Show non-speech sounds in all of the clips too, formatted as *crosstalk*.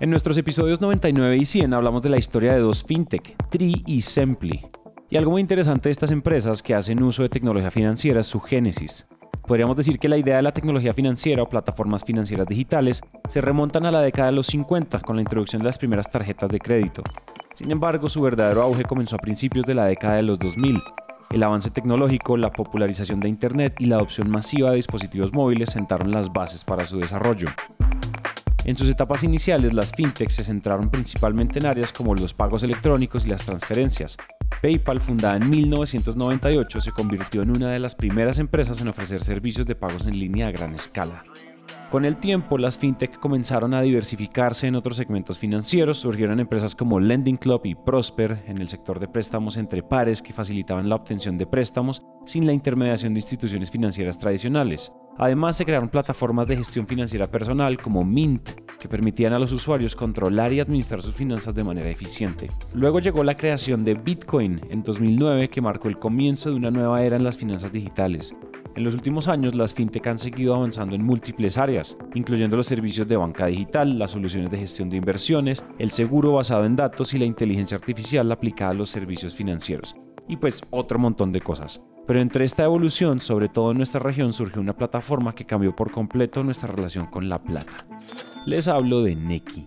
En nuestros episodios 99 y 100 hablamos de la historia de dos fintech, Tri y Sempli. Y algo muy interesante de estas empresas que hacen uso de tecnología financiera es su génesis. Podríamos decir que la idea de la tecnología financiera o plataformas financieras digitales se remontan a la década de los 50 con la introducción de las primeras tarjetas de crédito. Sin embargo, su verdadero auge comenzó a principios de la década de los 2000. El avance tecnológico, la popularización de Internet y la adopción masiva de dispositivos móviles sentaron las bases para su desarrollo. En sus etapas iniciales, las fintechs se centraron principalmente en áreas como los pagos electrónicos y las transferencias. PayPal, fundada en 1998, se convirtió en una de las primeras empresas en ofrecer servicios de pagos en línea a gran escala. Con el tiempo, las fintech comenzaron a diversificarse en otros segmentos financieros, surgieron empresas como Lending Club y Prosper en el sector de préstamos entre pares que facilitaban la obtención de préstamos sin la intermediación de instituciones financieras tradicionales. Además, se crearon plataformas de gestión financiera personal como Mint, que permitían a los usuarios controlar y administrar sus finanzas de manera eficiente. Luego llegó la creación de Bitcoin en 2009, que marcó el comienzo de una nueva era en las finanzas digitales. En los últimos años, las fintech han seguido avanzando en múltiples áreas, incluyendo los servicios de banca digital, las soluciones de gestión de inversiones, el seguro basado en datos y la inteligencia artificial aplicada a los servicios financieros. Y pues otro montón de cosas. Pero entre esta evolución, sobre todo en nuestra región, surgió una plataforma que cambió por completo nuestra relación con la plata. Les hablo de Neki.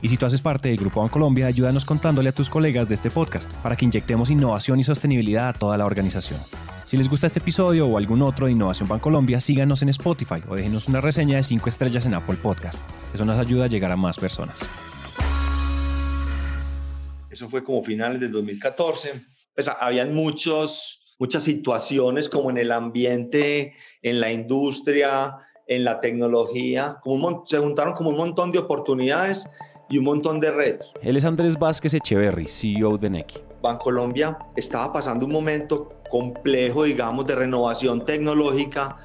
Y si tú haces parte del Grupo Bancolombia, ayúdanos contándole a tus colegas de este podcast para que inyectemos innovación y sostenibilidad a toda la organización. Si les gusta este episodio o algún otro de Innovación Bancolombia, síganos en Spotify o déjenos una reseña de 5 estrellas en Apple Podcast. Eso nos ayuda a llegar a más personas. eso fue como finales del 2014, pues habían muchos, muchas situaciones como en el ambiente, en la industria, en la tecnología, como se juntaron como un montón de oportunidades y un montón de retos. Él es Andrés Vázquez Echeverry, CEO de Neki. Bancolombia estaba pasando un momento complejo, digamos, de renovación tecnológica,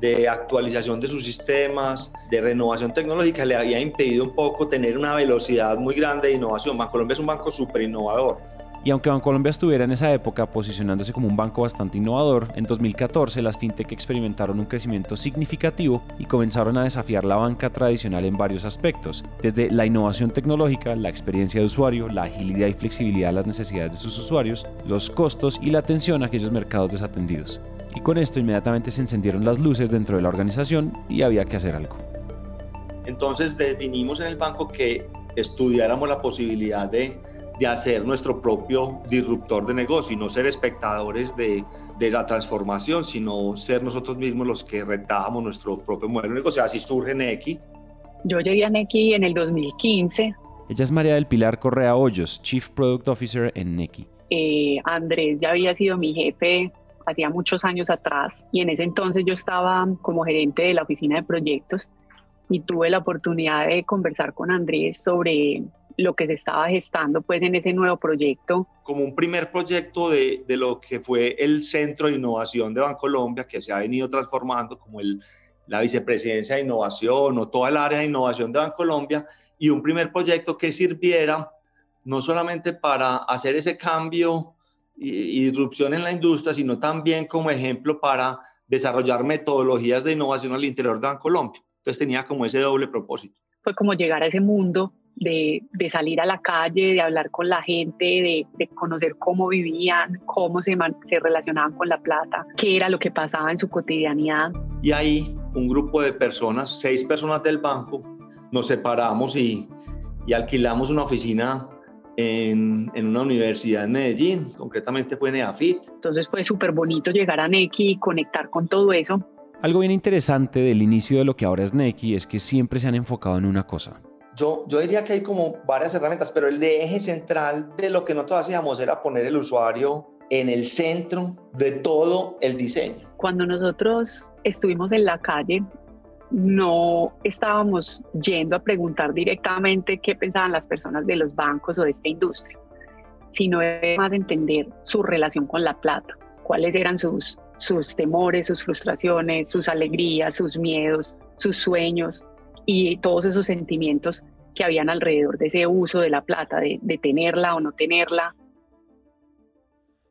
de actualización de sus sistemas, de renovación tecnológica, le había impedido un poco tener una velocidad muy grande de innovación. Bancolombia es un banco súper innovador. Y aunque Bancolombia estuviera en esa época posicionándose como un banco bastante innovador, en 2014 las fintech experimentaron un crecimiento significativo y comenzaron a desafiar la banca tradicional en varios aspectos, desde la innovación tecnológica, la experiencia de usuario, la agilidad y flexibilidad a las necesidades de sus usuarios, los costos y la atención a aquellos mercados desatendidos y con esto inmediatamente se encendieron las luces dentro de la organización y había que hacer algo. Entonces definimos en el banco que estudiáramos la posibilidad de, de hacer nuestro propio disruptor de negocio y no ser espectadores de, de la transformación, sino ser nosotros mismos los que retábamos nuestro propio modelo de negocio. Así surge Neki. Yo llegué a Neki en el 2015. Ella es María del Pilar Correa Hoyos, Chief Product Officer en Neki. Eh, Andrés ya había sido mi jefe hacía muchos años atrás y en ese entonces yo estaba como gerente de la oficina de proyectos y tuve la oportunidad de conversar con Andrés sobre lo que se estaba gestando pues en ese nuevo proyecto. Como un primer proyecto de, de lo que fue el Centro de Innovación de Bancolombia, que se ha venido transformando como el, la Vicepresidencia de Innovación o toda el área de innovación de Bancolombia, y un primer proyecto que sirviera no solamente para hacer ese cambio y, disrupción en la industria, sino también como ejemplo para desarrollar metodologías de innovación al interior de Colombia. Entonces tenía como ese doble propósito. Fue como llegar a ese mundo de, de, salir a la calle, de hablar con la gente, de, de conocer cómo vivían, cómo se, se, relacionaban con la plata, qué era lo que pasaba en su cotidianidad. Y ahí un grupo de personas, seis personas del banco, nos separamos y, y alquilamos una oficina en, en, una universidad en Medellín, concretamente fue en EAFIT. Entonces fue súper bonito llegar a Neki y conectar con todo eso. Algo bien interesante del inicio de lo que ahora es Neki es que siempre se han enfocado en una cosa. Yo, yo diría que hay como varias herramientas, pero el eje central de lo que nosotros hacíamos era poner el usuario en el centro de todo el diseño. Cuando nosotros estuvimos en la calle no estábamos yendo a preguntar directamente qué pensaban las personas de los bancos o de esta industria, sino más entender su relación con la plata, cuáles eran sus, sus temores, sus frustraciones, sus alegrías, sus miedos, sus sueños y todos esos sentimientos que habían alrededor de ese uso de la plata, de, tenerla o no tenerla,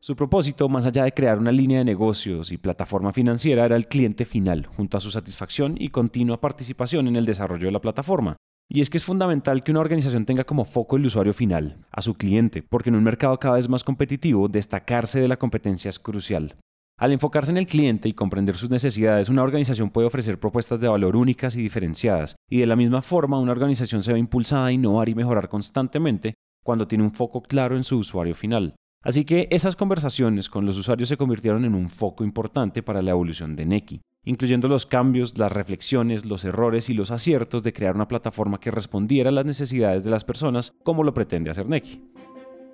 su propósito, más allá de crear una línea de negocios y plataforma financiera, era el cliente final, junto a su satisfacción y continua participación en el desarrollo de la plataforma. Y es que es fundamental que una organización tenga como foco el usuario final, a su cliente, porque en un mercado cada vez más competitivo, destacarse de la competencia es crucial. Al enfocarse en el cliente y comprender sus necesidades, una organización puede ofrecer propuestas de valor únicas y diferenciadas, y de la misma forma una organización se ve impulsada a innovar y mejorar constantemente cuando tiene un foco claro en su usuario final. Así que esas conversaciones con los usuarios se convirtieron en un foco importante para la evolución de Neki, incluyendo los cambios, las reflexiones, los errores y los aciertos de crear una plataforma que respondiera a las necesidades de las personas como lo pretende hacer Neki.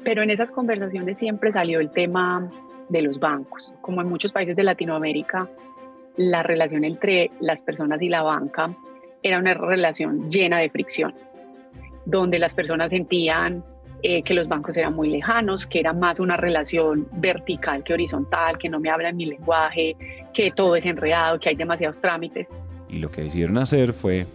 Pero en esas conversaciones siempre salió el tema de los bancos. Como en muchos países de Latinoamérica, la relación entre las personas y la banca era una relación llena de fricciones, donde las personas sentían eh, que los bancos eran muy lejanos, que era más una relación vertical que horizontal, que no me hablan mi lenguaje, que todo es enredado, que hay demasiados trámites. Y lo que decidieron hacer fue...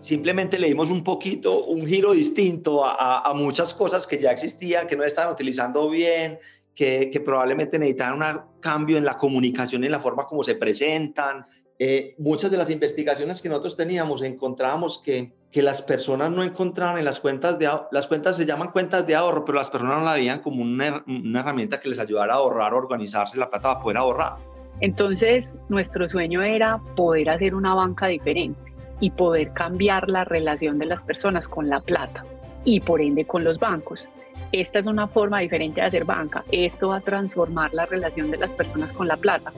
Simplemente le dimos un poquito, un giro distinto a, muchas cosas que ya existían, que no estaban utilizando bien, que, que probablemente necesitaban un cambio en la comunicación, en la forma como se presentan, eh, muchas de las investigaciones que nosotros teníamos encontrábamos que, que las personas no encontraban en las cuentas de las cuentas se llaman cuentas de ahorro, pero las personas no la veían como una, una herramienta que les ayudara a ahorrar, organizarse la plata para poder ahorrar. Entonces, nuestro sueño era poder hacer una banca diferente y poder cambiar la relación de las personas con la plata y por ende con los bancos. Esta es una forma diferente de hacer banca. Esto va a transformar la relación de las personas con la plata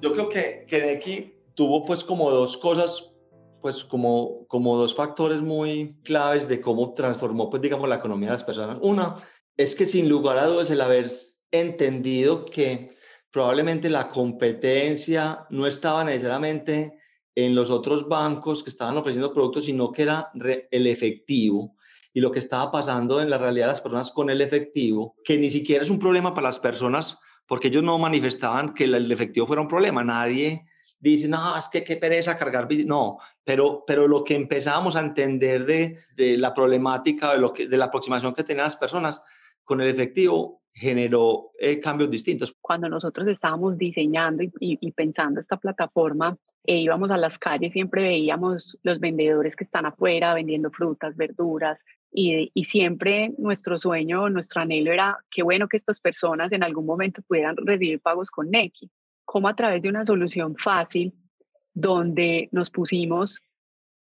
yo creo que, que tuvo pues como dos cosas, pues como, como dos factores muy claves de cómo transformó pues digamos la economía de las personas. Una es que sin lugar a dudas el haber entendido que probablemente la competencia no estaba necesariamente en los otros bancos que estaban ofreciendo productos, sino que era el efectivo y lo que estaba pasando en la realidad de las personas con el efectivo, que ni siquiera es un problema para las personas porque ellos no manifestaban que el efectivo fuera un problema. Nadie dice, no, es que qué pereza cargar. No, pero, pero lo que empezamos a entender de, de la problemática, de, lo que, de la aproximación que tenían las personas con el efectivo, generó eh, cambios distintos. Cuando nosotros estábamos diseñando y, y, pensando esta plataforma, e íbamos a las calles, siempre veíamos los vendedores que están afuera vendiendo frutas, verduras, y, y, siempre nuestro sueño, nuestro anhelo era qué bueno que estas personas en algún momento pudieran recibir pagos con Neki. Como a través de una solución fácil, donde nos pusimos,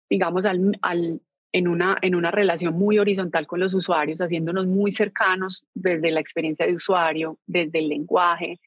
digamos, al, al en una, en una relación muy horizontal con los usuarios, haciéndonos muy cercanos desde la experiencia de usuario, desde el lenguaje,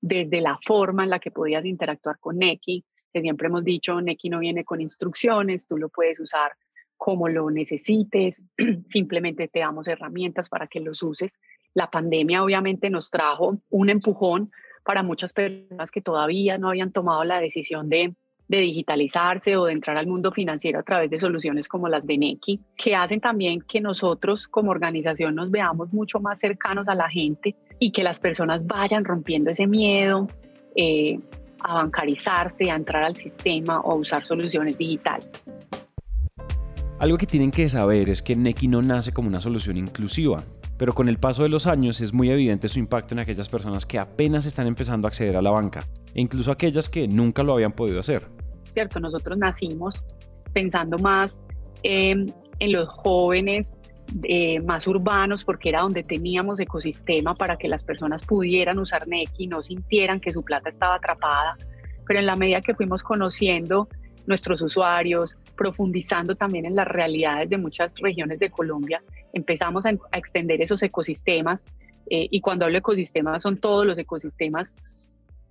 desde la forma en la que podías interactuar con Neki, que siempre hemos dicho, Neki no viene con instrucciones, tú lo puedes usar como lo necesites, *clears throat* simplemente te damos herramientas para que los uses. La pandemia obviamente nos trajo un empujón para muchas personas que todavía no habían tomado la decisión de de digitalizarse o de entrar al mundo financiero a través de soluciones como las de Neki, que hacen también que nosotros como organización nos veamos mucho más cercanos a la gente y que las personas vayan rompiendo ese miedo eh, a bancarizarse, a entrar al sistema o a usar soluciones digitales. Algo que tienen que saber es que Neki no nace como una solución inclusiva, pero con el paso de los años es muy evidente su impacto en aquellas personas que apenas están empezando a acceder a la banca, e incluso aquellas que nunca lo habían podido hacer. ¿cierto? Nosotros nacimos pensando más en los jóvenes eh, más urbanos porque era donde teníamos ecosistema para que las personas pudieran usar Neki y no sintieran que su plata estaba atrapada. Pero en la medida que fuimos conociendo nuestros usuarios, profundizando también en las realidades de muchas regiones de Colombia, empezamos a, extender esos ecosistemas. Eh, y cuando hablo ecosistemas son todos los ecosistemas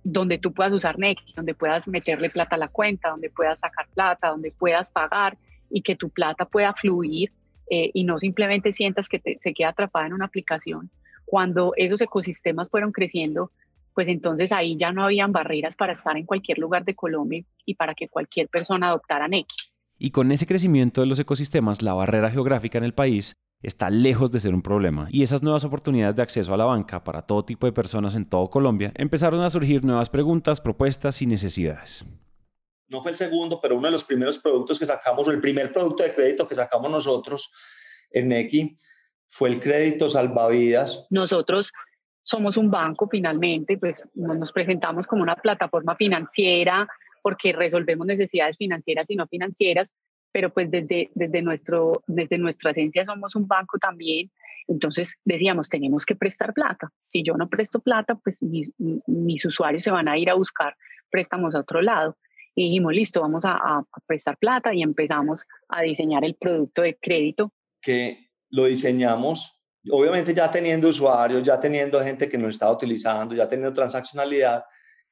donde tú puedas usar Neki, donde puedas meterle plata a la cuenta, donde puedas sacar plata, donde puedas pagar y que tu plata pueda fluir eh, y no simplemente sientas que se queda atrapada en una aplicación. Cuando esos ecosistemas fueron creciendo, pues entonces ahí ya no habían barreras para estar en cualquier lugar de Colombia y para que cualquier persona adoptara Neki. Y con ese crecimiento de los ecosistemas, la barrera geográfica en el país está lejos de ser un problema y esas nuevas oportunidades de acceso a la banca para todo tipo de personas en todo Colombia empezaron a surgir nuevas preguntas, propuestas y necesidades. No fue el segundo, pero uno de los primeros productos que sacamos, o el primer producto de crédito que sacamos nosotros en Neki, fue el crédito salvavidas. Nosotros somos un banco finalmente, pues nos presentamos como una plataforma financiera porque resolvemos necesidades financieras y no financieras, pero pues desde, desde, nuestro, desde nuestra esencia somos un banco también. Entonces decíamos, tenemos que prestar plata. Si yo no presto plata, pues mis, usuarios se van a ir a buscar préstamos a otro lado. Y dijimos, listo, vamos a, prestar plata y empezamos a diseñar el producto de crédito. Que lo diseñamos, obviamente ya teniendo usuarios, ya teniendo gente que nos estaba utilizando, ya teniendo transaccionalidad,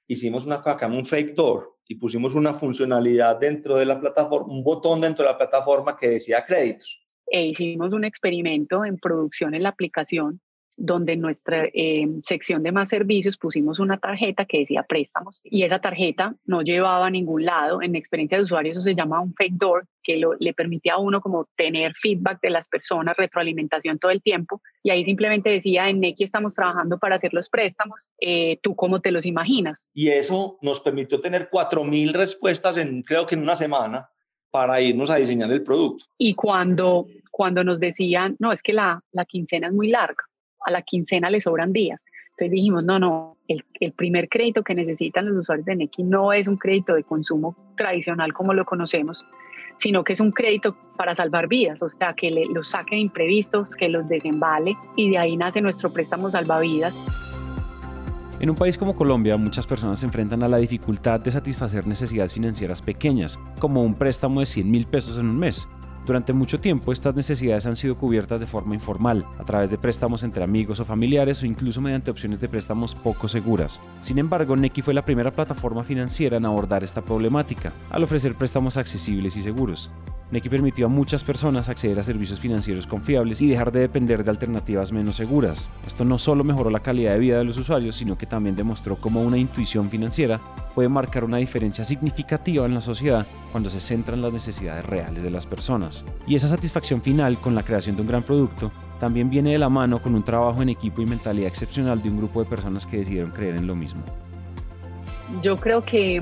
hicimos una cosa un fake door y pusimos una funcionalidad dentro de la plataforma, un botón dentro de la plataforma que decía créditos. E hicimos un experimento en producción en la aplicación donde en nuestra eh, sección de más servicios pusimos una tarjeta que decía préstamos y esa tarjeta no llevaba a ningún lado. En mi experiencia de usuario eso se llama un fake door, que le permitía a uno como tener feedback de las personas, retroalimentación todo el tiempo. Y ahí simplemente decía, en Neki estamos trabajando para hacer los préstamos, eh, ¿tú cómo te los imaginas? Y eso nos permitió tener 4.000 respuestas en creo que en una semana para irnos a diseñar el producto. Y cuando, cuando nos decían, no, es que la, la quincena es muy larga, a la quincena le sobran días. Entonces dijimos, no, no, el, primer crédito que necesitan los usuarios de Neki no es un crédito de consumo tradicional como lo conocemos, sino que es un crédito para salvar vidas, o sea, que le, los saque de imprevistos, que los desembale y de ahí nace nuestro préstamo salvavidas. En un país como Colombia, muchas personas se enfrentan a la dificultad de satisfacer necesidades financieras pequeñas, como un préstamo de 100 mil pesos en un mes, durante mucho tiempo estas necesidades han sido cubiertas de forma informal, a través de préstamos entre amigos o familiares o incluso mediante opciones de préstamos poco seguras. Sin embargo, Neki fue la primera plataforma financiera en abordar esta problemática, al ofrecer préstamos accesibles y seguros. Neki permitió a muchas personas acceder a servicios financieros confiables y dejar de depender de alternativas menos seguras. Esto no solo mejoró la calidad de vida de los usuarios, sino que también demostró cómo una intuición financiera puede marcar una diferencia significativa en la sociedad cuando se centra en las necesidades reales de las personas. Y esa satisfacción final con la creación de un gran producto también viene de la mano con un trabajo en equipo y mentalidad excepcional de un grupo de personas que decidieron creer en lo mismo. Yo creo que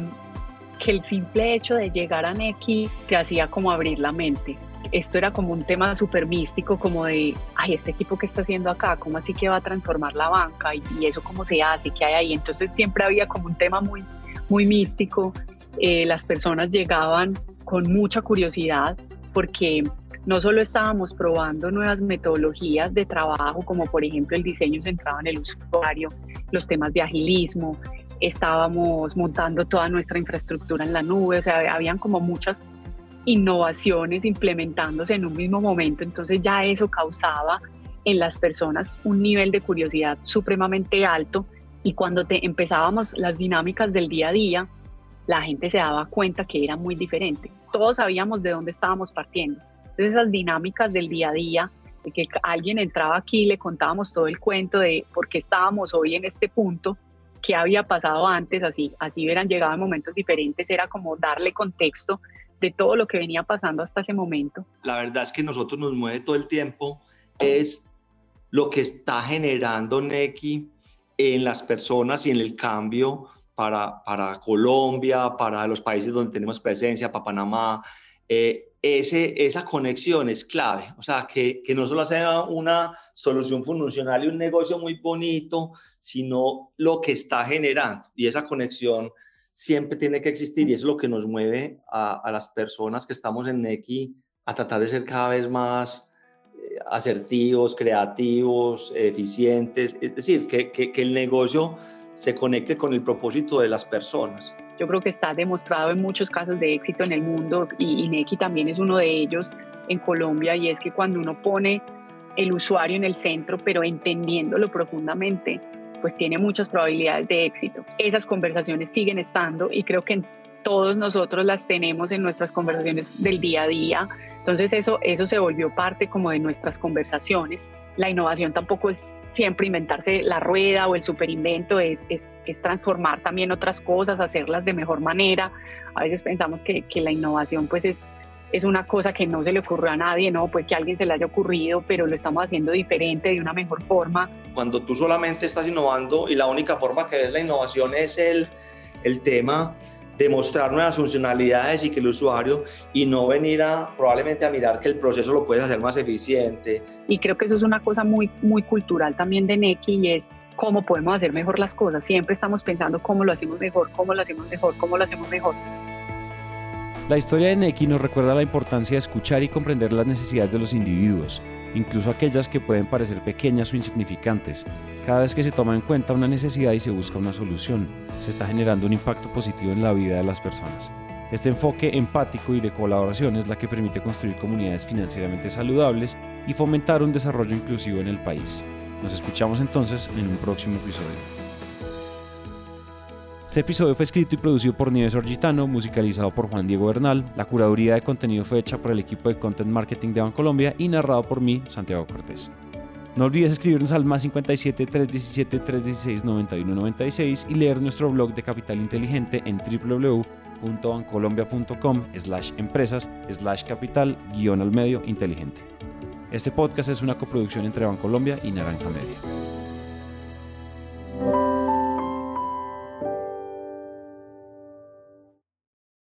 que el simple hecho de llegar a Neki te hacía como abrir la mente. Esto era como un tema súper místico, como de, ay, este equipo que está haciendo acá, ¿cómo así que va a transformar la banca? Y, eso cómo se hace, qué hay ahí. Entonces siempre había como un tema muy, muy místico. Eh, las personas llegaban con mucha curiosidad porque no solo estábamos probando nuevas metodologías de trabajo, como por ejemplo el diseño centrado en el usuario, los temas de agilismo, estábamos montando toda nuestra infraestructura en la nube, o sea, habían como muchas innovaciones implementándose en un mismo momento, entonces ya eso causaba en las personas un nivel de curiosidad supremamente alto y cuando te empezábamos las dinámicas del día a día, la gente se daba cuenta que era muy diferente. Todos sabíamos de dónde estábamos partiendo. Entonces esas dinámicas del día a día, de que alguien entraba aquí le contábamos todo el cuento de por qué estábamos hoy en este punto, qué había pasado antes, así, así hubieran llegado en momentos diferentes, era como darle contexto de todo lo que venía pasando hasta ese momento. La verdad es que nosotros nos mueve todo el tiempo, es lo que está generando Neki en las personas y en el cambio para, para Colombia, para los países donde tenemos presencia, para Panamá. Eh, ese, esa conexión es clave, o sea, que, que no solo sea una solución funcional y un negocio muy bonito, sino lo que está generando. Y esa conexión siempre tiene que existir y es lo que nos mueve a, a las personas que estamos en Neki a tratar de ser cada vez más eh, asertivos, creativos, eficientes, es decir, que, que, que el negocio se conecte con el propósito de las personas. Yo creo que está demostrado en muchos casos de éxito en el mundo y Ineki también es uno de ellos en Colombia y es que cuando uno pone el usuario en el centro, pero entendiéndolo profundamente, pues tiene muchas probabilidades de éxito. Esas conversaciones siguen estando y creo que todos nosotros las tenemos en nuestras conversaciones del día a día. Entonces eso, eso se volvió parte como de nuestras conversaciones. La innovación tampoco es siempre inventarse la rueda o el superinvento, es, es es transformar también otras cosas, hacerlas de mejor manera. A veces pensamos que, que la innovación pues es, es una cosa que no se le ocurrió a nadie, no, pues que a alguien se le haya ocurrido, pero lo estamos haciendo diferente, de una mejor forma. Cuando tú solamente estás innovando y la única forma que ves la innovación es el, el tema demostrar nuevas funcionalidades y que el usuario y no venir a probablemente a mirar que el proceso lo puedes hacer más eficiente. Y creo que eso es una cosa muy, muy cultural también de Neki y es cómo podemos hacer mejor las cosas. Siempre estamos pensando cómo lo hacemos mejor, cómo lo hacemos mejor, cómo lo hacemos mejor. La historia de Neki nos recuerda la importancia de escuchar y comprender las necesidades de los individuos, incluso aquellas que pueden parecer pequeñas o insignificantes. Cada vez que se toma en cuenta una necesidad y se busca una solución, se está generando un impacto positivo en la vida de las personas. Este enfoque empático y de colaboración es la que permite construir comunidades financieramente saludables y fomentar un desarrollo inclusivo en el país. Nos escuchamos entonces en un próximo episodio. Este episodio fue escrito y producido por Nieves Orgitano, musicalizado por Juan Diego Bernal. La curaduría de contenido fue hecha por el equipo de Content Marketing de Bancolombia y narrado por mí, Santiago Cortés. No olvides escribirnos al más 57 317 316 9196 y leer nuestro blog de Capital Inteligente en www.bancolombia.com slash empresas slash capital guion al medio inteligente. Este podcast es una coproducción entre Bancolombia y Naranja Media.